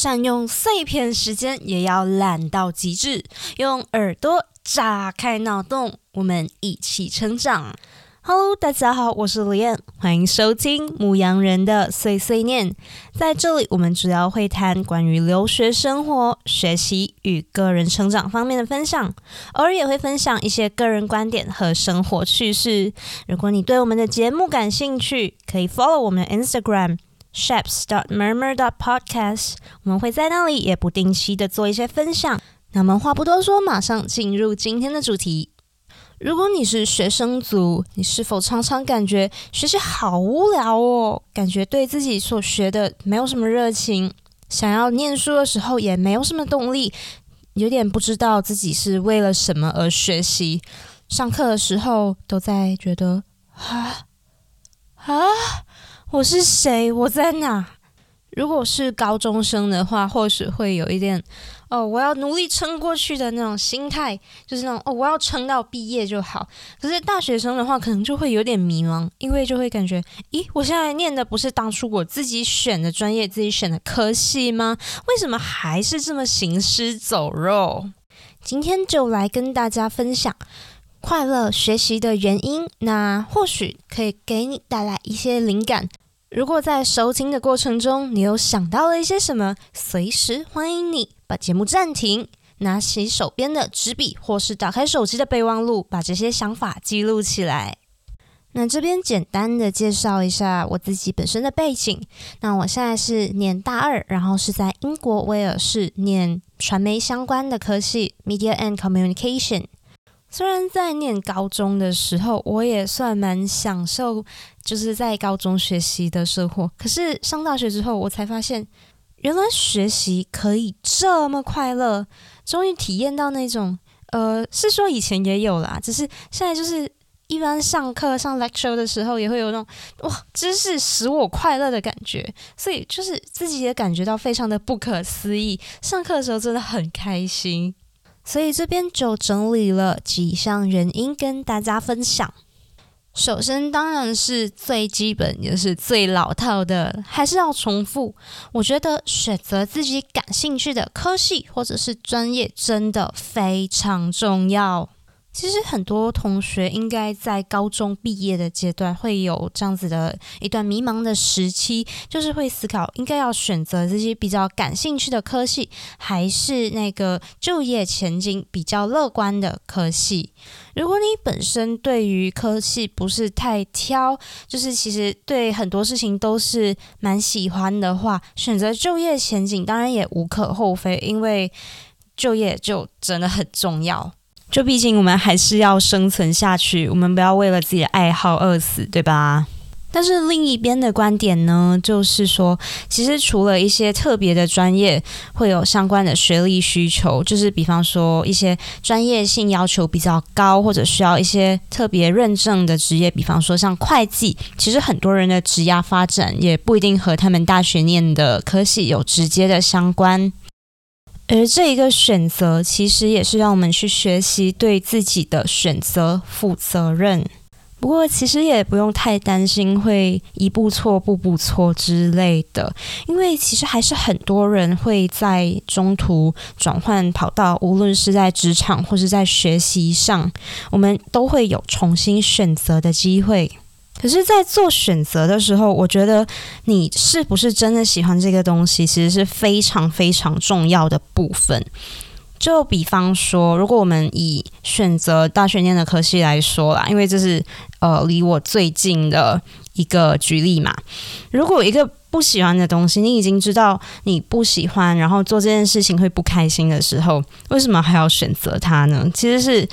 善用碎片时间，也要懒到极致，用耳朵炸开脑洞，我们一起成长。Hello，大家好，我是李燕，欢迎收听牧羊人的碎碎念。在这里，我们主要会谈关于留学生活、学习与个人成长方面的分享，偶尔也会分享一些个人观点和生活趣事。如果你对我们的节目感兴趣，可以 follow 我们的 Instagram shaps dot murmur dot podcast，我们会在那里也不定期的做一些分享。那么话不多说，马上进入今天的主题。如果你是学生族，你是否常常感觉学习好无聊哦？感觉对自己所学的没有什么热情，想要念书的时候也没有什么动力，有点不知道自己是为了什么而学习。上课的时候都在觉得啊啊，我是谁？我在哪？如果是高中生的话，或许会有一点。哦，我要努力撑过去的那种心态，就是那种哦，我要撑到毕业就好。可是大学生的话，可能就会有点迷茫，因为就会感觉，咦，我现在念的不是当初我自己选的专业、自己选的科系吗？为什么还是这么行尸走肉？今天就来跟大家分享快乐学习的原因，那或许可以给你带来一些灵感。如果在收听的过程中，你有想到了一些什么，随时欢迎你把节目暂停，拿起手边的纸笔，或是打开手机的备忘录，把这些想法记录起来。那这边简单的介绍一下我自己本身的背景。那我现在是念大二，然后是在英国威尔士念传媒相关的科系，Media and Communication。虽然在念高中的时候，我也算蛮享受，就是在高中学习的生活。可是上大学之后，我才发现，原来学习可以这么快乐。终于体验到那种，呃，是说以前也有啦，只是现在就是一般上课上 lecture 的时候，也会有那种哇，知识使我快乐的感觉。所以就是自己也感觉到非常的不可思议。上课的时候真的很开心。所以这边就整理了几项原因跟大家分享。首先，当然是最基本也是最老套的，还是要重复。我觉得选择自己感兴趣的科系或者是专业，真的非常重要。其实很多同学应该在高中毕业的阶段会有这样子的一段迷茫的时期，就是会思考应该要选择这些比较感兴趣的科系，还是那个就业前景比较乐观的科系。如果你本身对于科系不是太挑，就是其实对很多事情都是蛮喜欢的话，选择就业前景当然也无可厚非，因为就业就真的很重要。就毕竟我们还是要生存下去，我们不要为了自己的爱好饿死，对吧？但是另一边的观点呢，就是说，其实除了一些特别的专业会有相关的学历需求，就是比方说一些专业性要求比较高，或者需要一些特别认证的职业，比方说像会计，其实很多人的职业发展也不一定和他们大学念的科系有直接的相关。而这一个选择，其实也是让我们去学习对自己的选择负责任。不过，其实也不用太担心会一步错步步错之类的，因为其实还是很多人会在中途转换跑道，无论是在职场或是在学习上，我们都会有重新选择的机会。可是，在做选择的时候，我觉得你是不是真的喜欢这个东西，其实是非常非常重要的部分。就比方说，如果我们以选择大学念的科系来说啦，因为这是呃离我最近的一个举例嘛。如果一个不喜欢的东西，你已经知道你不喜欢，然后做这件事情会不开心的时候，为什么还要选择它呢？其实是。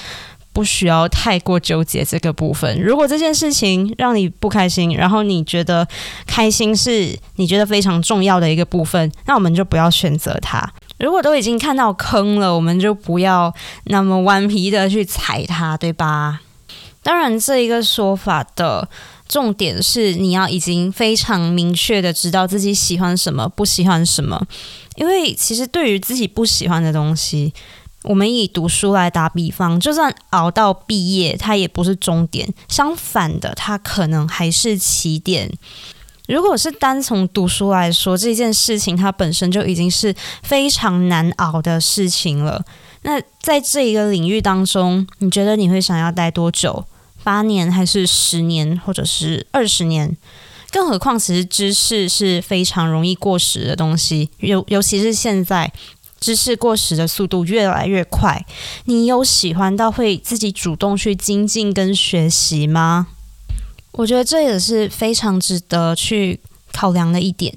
不需要太过纠结这个部分。如果这件事情让你不开心，然后你觉得开心是你觉得非常重要的一个部分，那我们就不要选择它。如果都已经看到坑了，我们就不要那么顽皮的去踩它，对吧？当然，这一个说法的重点是你要已经非常明确的知道自己喜欢什么，不喜欢什么。因为其实对于自己不喜欢的东西。我们以读书来打比方，就算熬到毕业，它也不是终点。相反的，它可能还是起点。如果是单从读书来说，这件事情它本身就已经是非常难熬的事情了。那在这一个领域当中，你觉得你会想要待多久？八年还是十年，或者是二十年？更何况，其实知识是非常容易过时的东西，尤尤其是现在。知识过时的速度越来越快，你有喜欢到会自己主动去精进跟学习吗？我觉得这也是非常值得去考量的一点。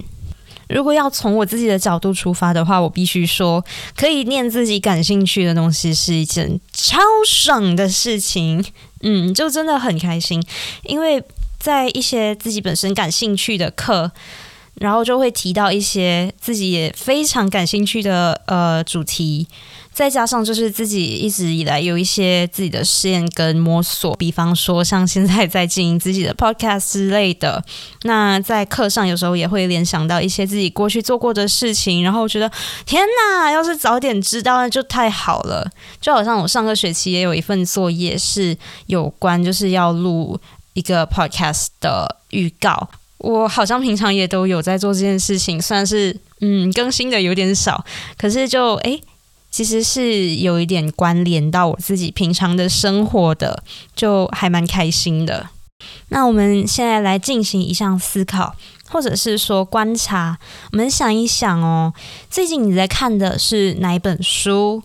如果要从我自己的角度出发的话，我必须说，可以念自己感兴趣的东西是一件超爽的事情。嗯，就真的很开心，因为在一些自己本身感兴趣的课。然后就会提到一些自己也非常感兴趣的呃主题，再加上就是自己一直以来有一些自己的试验跟摸索，比方说像现在在经营自己的 podcast 之类的。那在课上有时候也会联想到一些自己过去做过的事情，然后觉得天哪，要是早点知道那就太好了。就好像我上个学期也有一份作业是有关就是要录一个 podcast 的预告。我好像平常也都有在做这件事情，算是嗯更新的有点少，可是就诶，其实是有一点关联到我自己平常的生活的，就还蛮开心的。那我们现在来进行一项思考，或者是说观察，我们想一想哦，最近你在看的是哪一本书？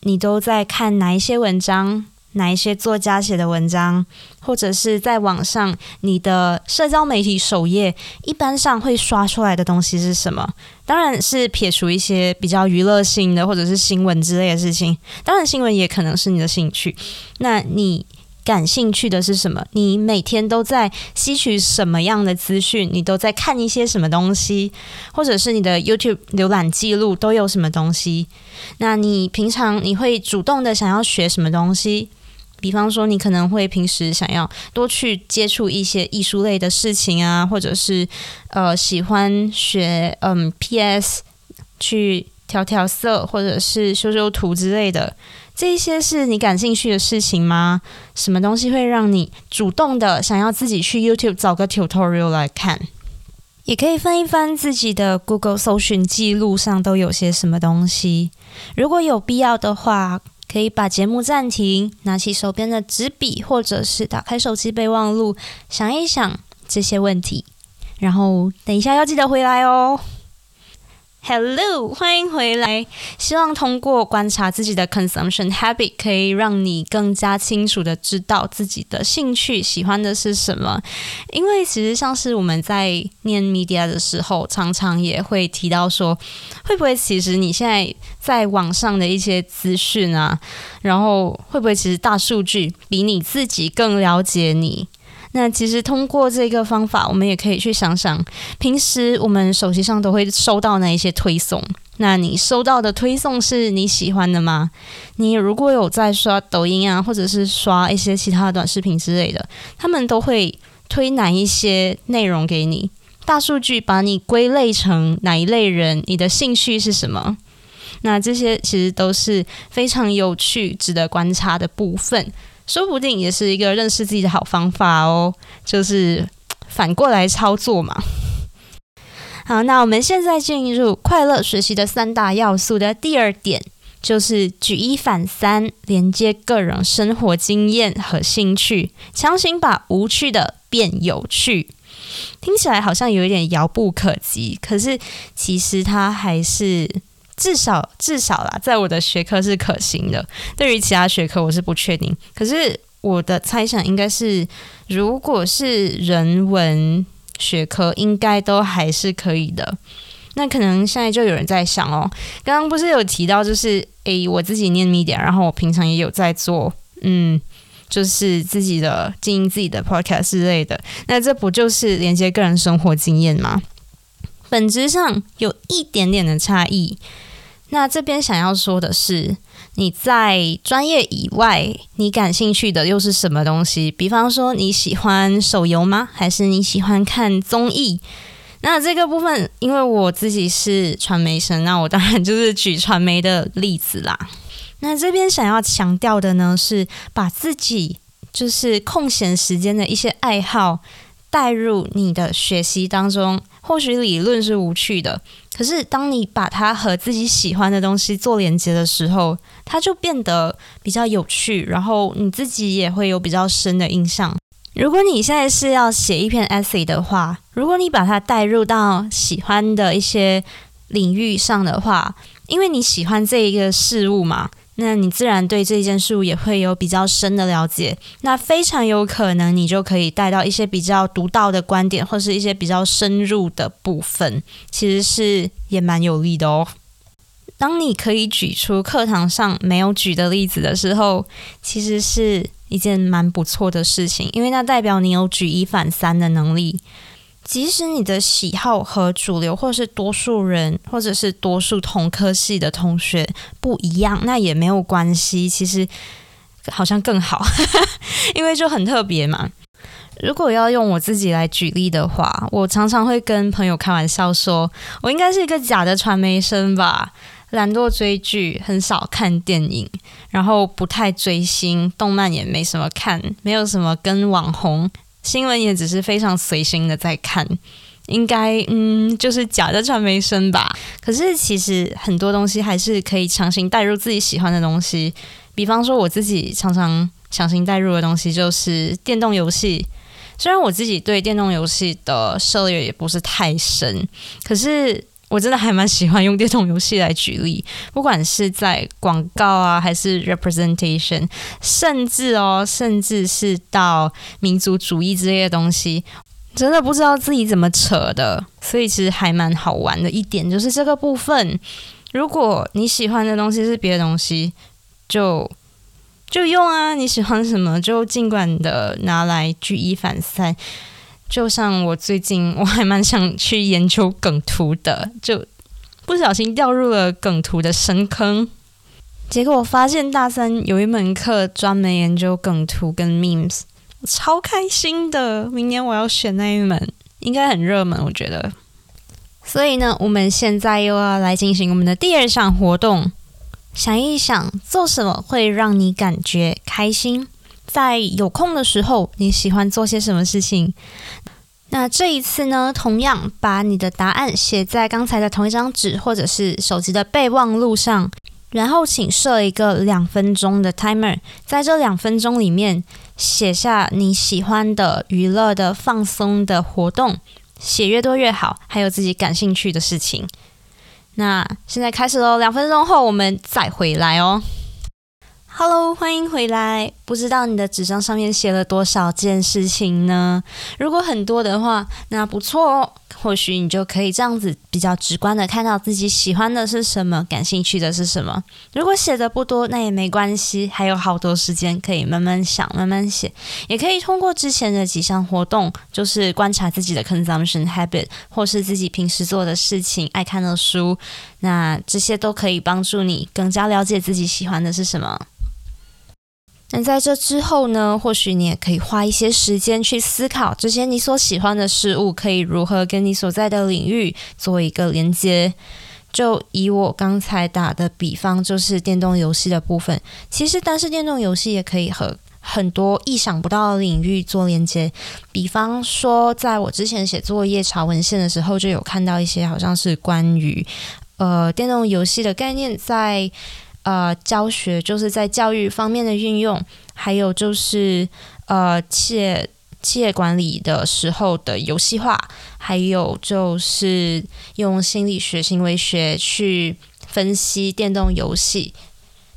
你都在看哪一些文章？哪一些作家写的文章，或者是在网上你的社交媒体首页，一般上会刷出来的东西是什么？当然是撇除一些比较娱乐性的，或者是新闻之类的事情。当然，新闻也可能是你的兴趣。那你感兴趣的是什么？你每天都在吸取什么样的资讯？你都在看一些什么东西？或者是你的 YouTube 浏览记录都有什么东西？那你平常你会主动的想要学什么东西？比方说，你可能会平时想要多去接触一些艺术类的事情啊，或者是呃喜欢学嗯 PS 去调调色，或者是修修图之类的，这一些是你感兴趣的事情吗？什么东西会让你主动的想要自己去 YouTube 找个 tutorial 来看？也可以翻一翻自己的 Google 搜寻记录上都有些什么东西，如果有必要的话。可以把节目暂停，拿起手边的纸笔，或者是打开手机备忘录，想一想这些问题，然后等一下要记得回来哦。Hello，欢迎回来。希望通过观察自己的 consumption habit，可以让你更加清楚的知道自己的兴趣、喜欢的是什么。因为其实像是我们在念 media 的时候，常常也会提到说，会不会其实你现在在网上的一些资讯啊，然后会不会其实大数据比你自己更了解你？那其实通过这个方法，我们也可以去想想，平时我们手机上都会收到哪一些推送？那你收到的推送是你喜欢的吗？你如果有在刷抖音啊，或者是刷一些其他的短视频之类的，他们都会推哪一些内容给你？大数据把你归类成哪一类人？你的兴趣是什么？那这些其实都是非常有趣、值得观察的部分。说不定也是一个认识自己的好方法哦，就是反过来操作嘛。好，那我们现在进入快乐学习的三大要素的第二点，就是举一反三，连接个人生活经验和兴趣，强行把无趣的变有趣。听起来好像有一点遥不可及，可是其实它还是。至少至少啦，在我的学科是可行的。对于其他学科，我是不确定。可是我的猜想应该是，如果是人文学科，应该都还是可以的。那可能现在就有人在想哦，刚刚不是有提到，就是诶，我自己念 media，然后我平常也有在做，嗯，就是自己的经营自己的 podcast 之类的。那这不就是连接个人生活经验吗？本质上有一点点的差异。那这边想要说的是，你在专业以外，你感兴趣的又是什么东西？比方说，你喜欢手游吗？还是你喜欢看综艺？那这个部分，因为我自己是传媒生，那我当然就是 举传媒的例子啦。那这边想要强调的呢，是把自己就是空闲时间的一些爱好。带入你的学习当中。或许理论是无趣的，可是当你把它和自己喜欢的东西做连接的时候，它就变得比较有趣，然后你自己也会有比较深的印象。如果你现在是要写一篇 essay 的话，如果你把它带入到喜欢的一些领域上的话，因为你喜欢这一个事物嘛。那你自然对这件事物也会有比较深的了解，那非常有可能你就可以带到一些比较独到的观点，或是一些比较深入的部分，其实是也蛮有利的哦。当你可以举出课堂上没有举的例子的时候，其实是一件蛮不错的事情，因为那代表你有举一反三的能力。即使你的喜好和主流，或是多数人，或者是多数同科系的同学不一样，那也没有关系。其实好像更好，因为就很特别嘛。如果要用我自己来举例的话，我常常会跟朋友开玩笑说，我应该是一个假的传媒生吧，懒惰追剧，很少看电影，然后不太追星，动漫也没什么看，没有什么跟网红。新闻也只是非常随心的在看，应该嗯就是假的传媒生吧。可是其实很多东西还是可以强行带入自己喜欢的东西，比方说我自己常常强行带入的东西就是电动游戏。虽然我自己对电动游戏的涉猎也不是太深，可是。我真的还蛮喜欢用电动游戏来举例，不管是在广告啊，还是 representation，甚至哦，甚至是到民族主义之类的东西，真的不知道自己怎么扯的。所以其实还蛮好玩的一点就是这个部分，如果你喜欢的东西是别的东西，就就用啊，你喜欢什么就尽管的拿来举一反三。就像我最近，我还蛮想去研究梗图的，就不小心掉入了梗图的深坑。结果我发现大三有一门课专门研究梗图跟 memes，超开心的。明年我要选那一门，应该很热门，我觉得。所以呢，我们现在又要来进行我们的第二项活动，想一想做什么会让你感觉开心。在有空的时候，你喜欢做些什么事情？那这一次呢，同样把你的答案写在刚才的同一张纸，或者是手机的备忘录上，然后请设一个两分钟的 timer，在这两分钟里面写下你喜欢的娱乐的放松的活动，写越多越好，还有自己感兴趣的事情。那现在开始喽，两分钟后我们再回来哦。Hello，欢迎回来。不知道你的纸张上面写了多少件事情呢？如果很多的话，那不错哦。或许你就可以这样子比较直观的看到自己喜欢的是什么，感兴趣的是什么。如果写的不多，那也没关系，还有好多时间可以慢慢想、慢慢写。也可以通过之前的几项活动，就是观察自己的 consumption habit，或是自己平时做的事情、爱看的书，那这些都可以帮助你更加了解自己喜欢的是什么。那在这之后呢？或许你也可以花一些时间去思考，这些你所喜欢的事物可以如何跟你所在的领域做一个连接。就以我刚才打的比方，就是电动游戏的部分。其实，但是电动游戏也可以和很多意想不到的领域做连接。比方说，在我之前写作业查文献的时候，就有看到一些好像是关于呃电动游戏的概念在。呃，教学就是在教育方面的运用，还有就是呃，企业企业管理的时候的游戏化，还有就是用心理学、行为学去分析电动游戏，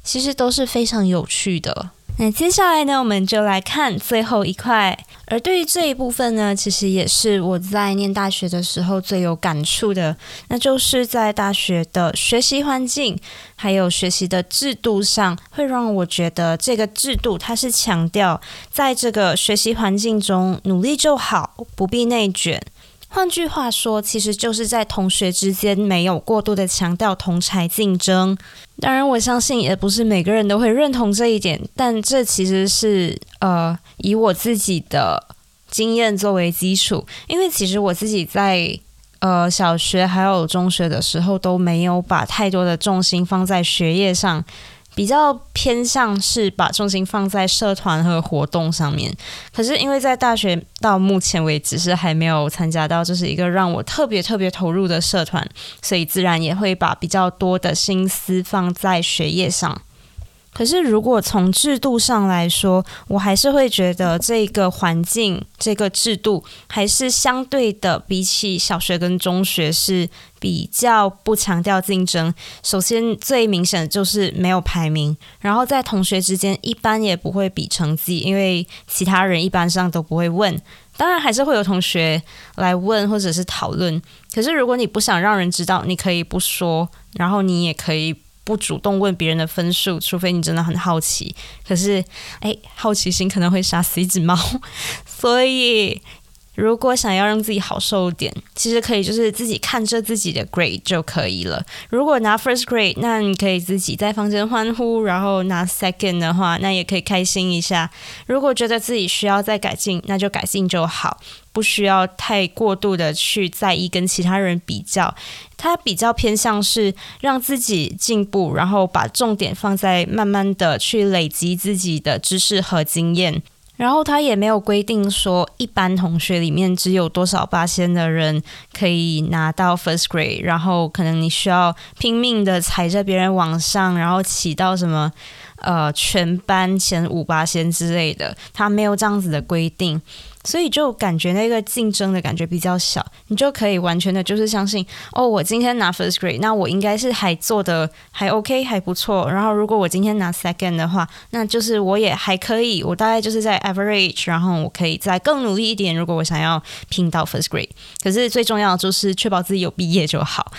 其实都是非常有趣的。那接下来呢，我们就来看最后一块。而对于这一部分呢，其实也是我在念大学的时候最有感触的，那就是在大学的学习环境还有学习的制度上，会让我觉得这个制度它是强调在这个学习环境中努力就好，不必内卷。换句话说，其实就是在同学之间没有过度的强调同才竞争。当然，我相信也不是每个人都会认同这一点，但这其实是呃以我自己的经验作为基础。因为其实我自己在呃小学还有中学的时候都没有把太多的重心放在学业上，比较偏向是把重心放在社团和活动上面。可是因为在大学到目前为止是还没有参加到，就是一个让我特别特别投入的社团，所以自然也会把比较多的心思放在学业上。可是，如果从制度上来说，我还是会觉得这个环境、这个制度还是相对的，比起小学跟中学是比较不强调竞争。首先，最明显的就是没有排名，然后在同学之间一般也不会比成绩，因为其他人一般上都不会问。当然，还是会有同学来问或者是讨论。可是，如果你不想让人知道，你可以不说，然后你也可以。不主动问别人的分数，除非你真的很好奇。可是，哎，好奇心可能会杀死一只猫，所以。如果想要让自己好受点，其实可以就是自己看着自己的 grade 就可以了。如果拿 first grade，那你可以自己在房间欢呼；然后拿 second 的话，那也可以开心一下。如果觉得自己需要再改进，那就改进就好，不需要太过度的去在意跟其他人比较。它比较偏向是让自己进步，然后把重点放在慢慢的去累积自己的知识和经验。然后他也没有规定说，一般同学里面只有多少八仙的人可以拿到 first grade，然后可能你需要拼命的踩着别人往上，然后起到什么呃全班前五八仙之类的，他没有这样子的规定。所以就感觉那个竞争的感觉比较小，你就可以完全的就是相信哦，我今天拿 first grade，那我应该是还做的还 OK 还不错。然后如果我今天拿 second 的话，那就是我也还可以，我大概就是在 average，然后我可以再更努力一点。如果我想要拼到 first grade，可是最重要的就是确保自己有毕业就好。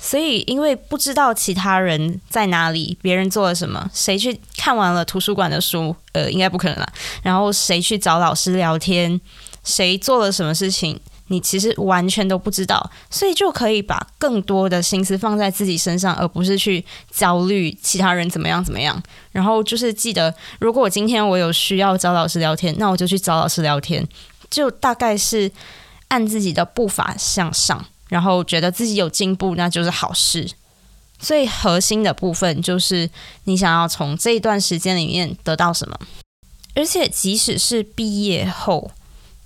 所以，因为不知道其他人在哪里，别人做了什么，谁去看完了图书馆的书，呃，应该不可能了。然后谁去找老师聊天，谁做了什么事情，你其实完全都不知道。所以就可以把更多的心思放在自己身上，而不是去焦虑其他人怎么样怎么样。然后就是记得，如果我今天我有需要找老师聊天，那我就去找老师聊天，就大概是按自己的步伐向上。然后觉得自己有进步，那就是好事。最核心的部分就是你想要从这一段时间里面得到什么。而且即使是毕业后，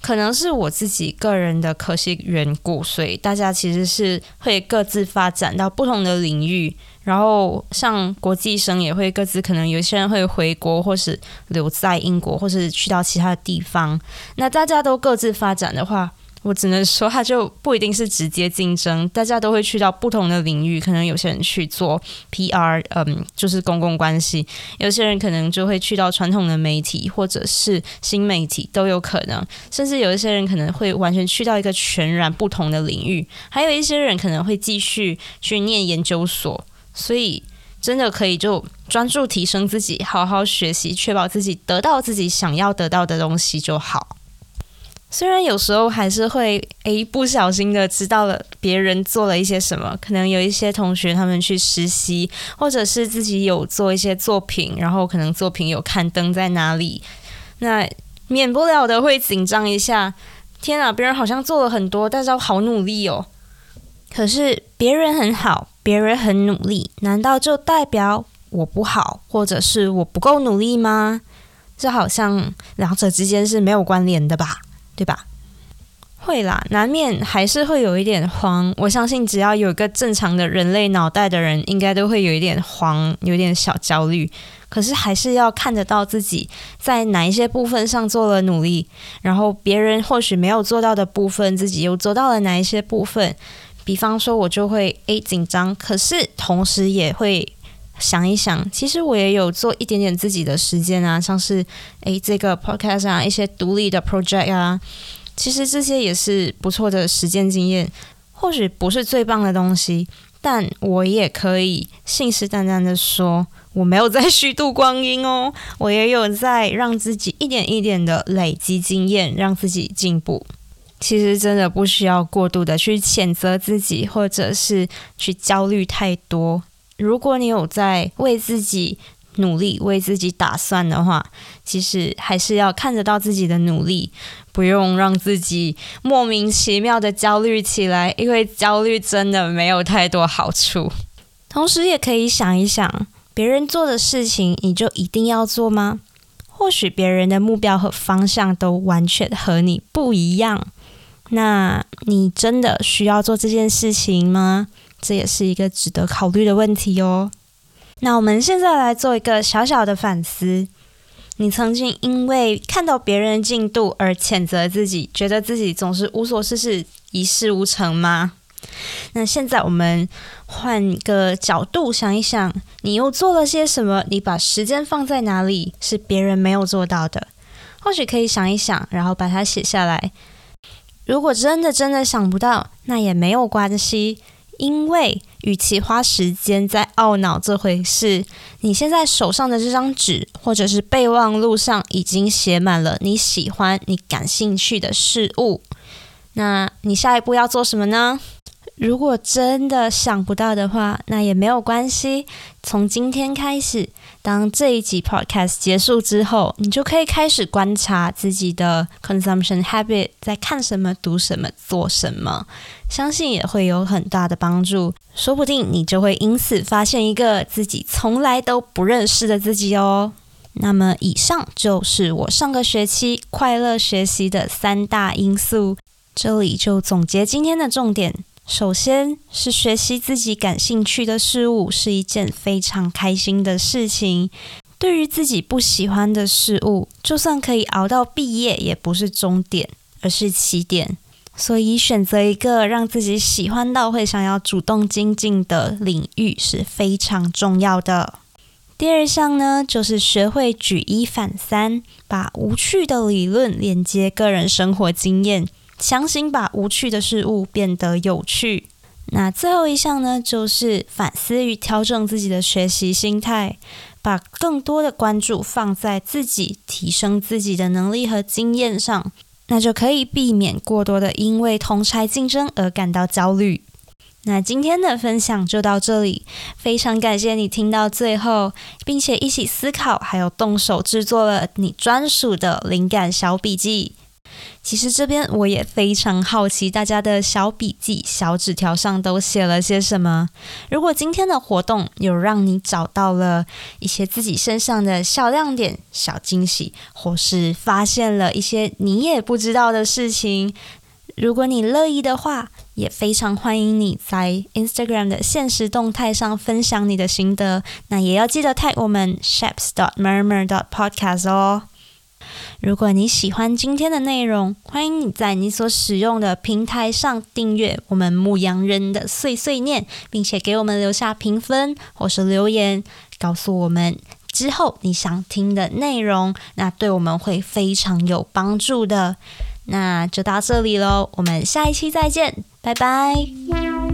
可能是我自己个人的可惜缘故，所以大家其实是会各自发展到不同的领域。然后像国际生也会各自，可能有些人会回国，或是留在英国，或是去到其他的地方。那大家都各自发展的话。我只能说，它就不一定是直接竞争，大家都会去到不同的领域。可能有些人去做 PR，嗯，就是公共关系；有些人可能就会去到传统的媒体，或者是新媒体都有可能。甚至有一些人可能会完全去到一个全然不同的领域，还有一些人可能会继续去念研究所。所以，真的可以就专注提升自己，好好学习，确保自己得到自己想要得到的东西就好。虽然有时候还是会诶不小心的知道了别人做了一些什么，可能有一些同学他们去实习，或者是自己有做一些作品，然后可能作品有刊登在哪里，那免不了的会紧张一下。天啊，别人好像做了很多，但是我好努力哦。可是别人很好，别人很努力，难道就代表我不好，或者是我不够努力吗？这好像两者之间是没有关联的吧？对吧？会啦，难免还是会有一点慌。我相信，只要有一个正常的人类脑袋的人，应该都会有一点慌，有点小焦虑。可是，还是要看得到自己在哪一些部分上做了努力，然后别人或许没有做到的部分，自己又做到了哪一些部分。比方说，我就会诶紧张，可是同时也会。想一想，其实我也有做一点点自己的时间啊，像是诶这个 podcast 啊，一些独立的 project 啊，其实这些也是不错的实践经验。或许不是最棒的东西，但我也可以信誓旦旦的说，我没有在虚度光阴哦，我也有在让自己一点一点的累积经验，让自己进步。其实真的不需要过度的去谴责自己，或者是去焦虑太多。如果你有在为自己努力、为自己打算的话，其实还是要看得到自己的努力，不用让自己莫名其妙的焦虑起来，因为焦虑真的没有太多好处。同时，也可以想一想，别人做的事情你就一定要做吗？或许别人的目标和方向都完全和你不一样，那你真的需要做这件事情吗？这也是一个值得考虑的问题哦。那我们现在来做一个小小的反思：你曾经因为看到别人进度而谴责自己，觉得自己总是无所事事、一事无成吗？那现在我们换个角度想一想，你又做了些什么？你把时间放在哪里？是别人没有做到的？或许可以想一想，然后把它写下来。如果真的真的想不到，那也没有关系，因为与其花时间在懊恼这回事，你现在手上的这张纸或者是备忘录上已经写满了你喜欢、你感兴趣的事物。那你下一步要做什么呢？如果真的想不到的话，那也没有关系。从今天开始，当这一集 podcast 结束之后，你就可以开始观察自己的 consumption habit，在看什么、读什么、做什么，相信也会有很大的帮助。说不定你就会因此发现一个自己从来都不认识的自己哦。那么，以上就是我上个学期快乐学习的三大因素。这里就总结今天的重点。首先是学习自己感兴趣的事物是一件非常开心的事情。对于自己不喜欢的事物，就算可以熬到毕业，也不是终点，而是起点。所以选择一个让自己喜欢到会想要主动精进的领域是非常重要的。第二项呢，就是学会举一反三，把无趣的理论连接个人生活经验。强行把无趣的事物变得有趣。那最后一项呢，就是反思与调整自己的学习心态，把更多的关注放在自己提升自己的能力和经验上，那就可以避免过多的因为同差竞争而感到焦虑。那今天的分享就到这里，非常感谢你听到最后，并且一起思考，还有动手制作了你专属的灵感小笔记。其实这边我也非常好奇，大家的小笔记、小纸条上都写了些什么。如果今天的活动有让你找到了一些自己身上的小亮点、小惊喜，或是发现了一些你也不知道的事情，如果你乐意的话，也非常欢迎你在 Instagram 的现实动态上分享你的心得。那也要记得 tag 我们 shaps dot murmur dot podcast 哦。如果你喜欢今天的内容，欢迎你在你所使用的平台上订阅我们牧羊人的碎碎念，并且给我们留下评分或是留言，告诉我们之后你想听的内容，那对我们会非常有帮助的。那就到这里喽，我们下一期再见，拜拜。